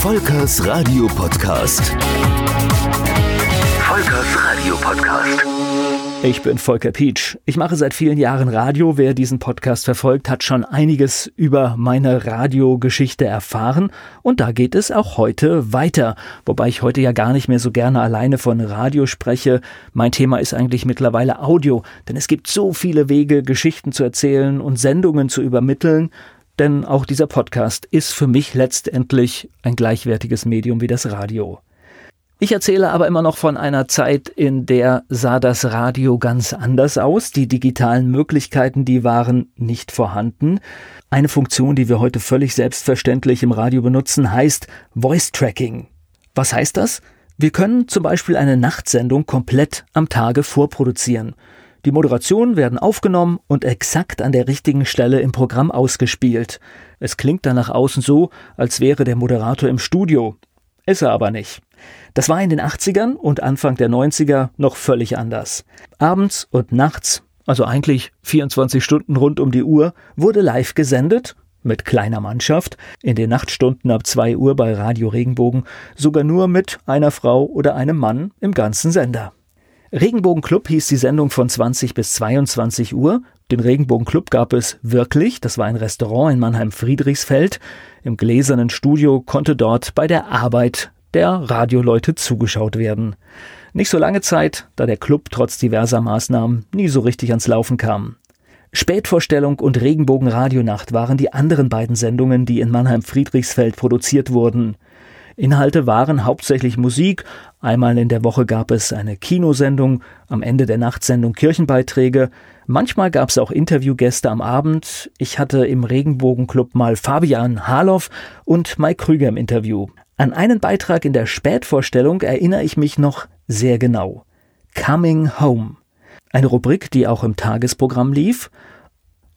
Volkers Radio Podcast. Volkers Radio Podcast. Ich bin Volker Pietsch. Ich mache seit vielen Jahren Radio. Wer diesen Podcast verfolgt, hat schon einiges über meine Radiogeschichte erfahren. Und da geht es auch heute weiter. Wobei ich heute ja gar nicht mehr so gerne alleine von Radio spreche. Mein Thema ist eigentlich mittlerweile Audio. Denn es gibt so viele Wege, Geschichten zu erzählen und Sendungen zu übermitteln denn auch dieser Podcast ist für mich letztendlich ein gleichwertiges Medium wie das Radio. Ich erzähle aber immer noch von einer Zeit, in der sah das Radio ganz anders aus. Die digitalen Möglichkeiten, die waren nicht vorhanden. Eine Funktion, die wir heute völlig selbstverständlich im Radio benutzen, heißt Voice Tracking. Was heißt das? Wir können zum Beispiel eine Nachtsendung komplett am Tage vorproduzieren. Die Moderationen werden aufgenommen und exakt an der richtigen Stelle im Programm ausgespielt. Es klingt dann nach außen so, als wäre der Moderator im Studio. Ist er aber nicht. Das war in den 80ern und Anfang der 90er noch völlig anders. Abends und nachts, also eigentlich 24 Stunden rund um die Uhr, wurde live gesendet, mit kleiner Mannschaft, in den Nachtstunden ab 2 Uhr bei Radio Regenbogen, sogar nur mit einer Frau oder einem Mann im ganzen Sender. Regenbogen hieß die Sendung von 20 bis 22 Uhr. Den Regenbogenclub gab es wirklich. Das war ein Restaurant in Mannheim-Friedrichsfeld. Im gläsernen Studio konnte dort bei der Arbeit der Radioleute zugeschaut werden. Nicht so lange Zeit, da der Club trotz diverser Maßnahmen nie so richtig ans Laufen kam. Spätvorstellung und Regenbogen-Radionacht waren die anderen beiden Sendungen, die in Mannheim-Friedrichsfeld produziert wurden. Inhalte waren hauptsächlich Musik. Einmal in der Woche gab es eine Kinosendung, am Ende der Nachtsendung Kirchenbeiträge. Manchmal gab es auch Interviewgäste am Abend. Ich hatte im Regenbogenclub mal Fabian Harloff und Mike Krüger im Interview. An einen Beitrag in der Spätvorstellung erinnere ich mich noch sehr genau. Coming Home. Eine Rubrik, die auch im Tagesprogramm lief.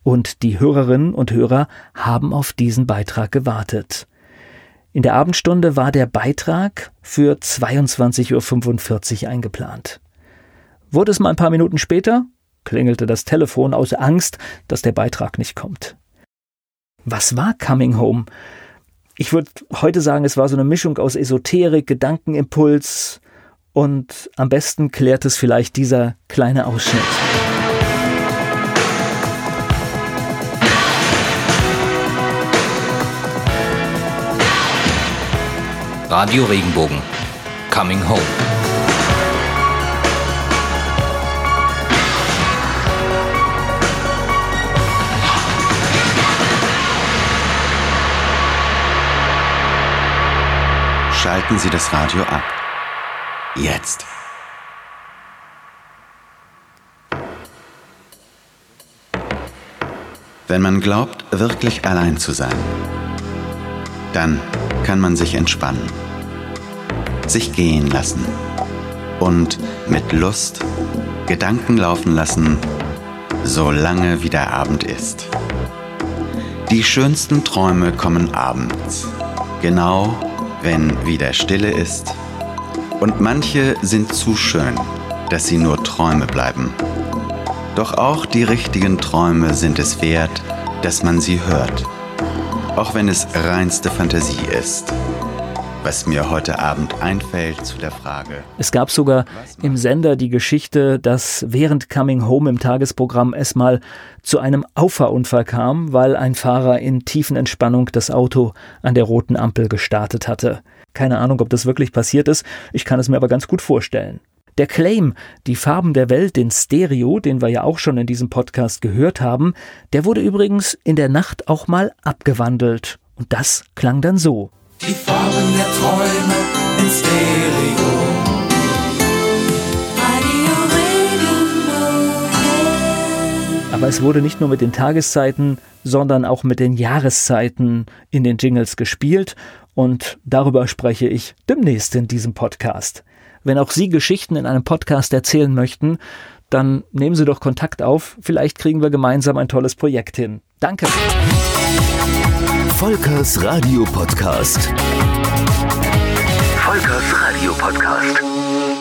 Und die Hörerinnen und Hörer haben auf diesen Beitrag gewartet. In der Abendstunde war der Beitrag für 22.45 Uhr eingeplant. Wurde es mal ein paar Minuten später, klingelte das Telefon aus Angst, dass der Beitrag nicht kommt. Was war Coming Home? Ich würde heute sagen, es war so eine Mischung aus Esoterik, Gedankenimpuls und am besten klärt es vielleicht dieser kleine Ausschnitt. Radio Regenbogen. Coming Home. Schalten Sie das Radio ab. Jetzt. Wenn man glaubt, wirklich allein zu sein, dann kann man sich entspannen, sich gehen lassen und mit Lust Gedanken laufen lassen, solange wie der Abend ist. Die schönsten Träume kommen abends, genau wenn wieder Stille ist. Und manche sind zu schön, dass sie nur Träume bleiben. Doch auch die richtigen Träume sind es wert, dass man sie hört auch wenn es reinste Fantasie ist. Was mir heute Abend einfällt zu der Frage. Es gab sogar im Sender die Geschichte, dass während Coming Home im Tagesprogramm es mal zu einem Auffahrunfall kam, weil ein Fahrer in tiefen Entspannung das Auto an der roten Ampel gestartet hatte. Keine Ahnung, ob das wirklich passiert ist, ich kann es mir aber ganz gut vorstellen. Der Claim, die Farben der Welt in Stereo, den wir ja auch schon in diesem Podcast gehört haben, der wurde übrigens in der Nacht auch mal abgewandelt. Und das klang dann so. Die Farben der Träume in Stereo. Aber es wurde nicht nur mit den Tageszeiten, sondern auch mit den Jahreszeiten in den Jingles gespielt und darüber spreche ich demnächst in diesem Podcast. Wenn auch Sie Geschichten in einem Podcast erzählen möchten, dann nehmen Sie doch Kontakt auf. Vielleicht kriegen wir gemeinsam ein tolles Projekt hin. Danke. Volkers Radio Podcast. Volkers Radio Podcast.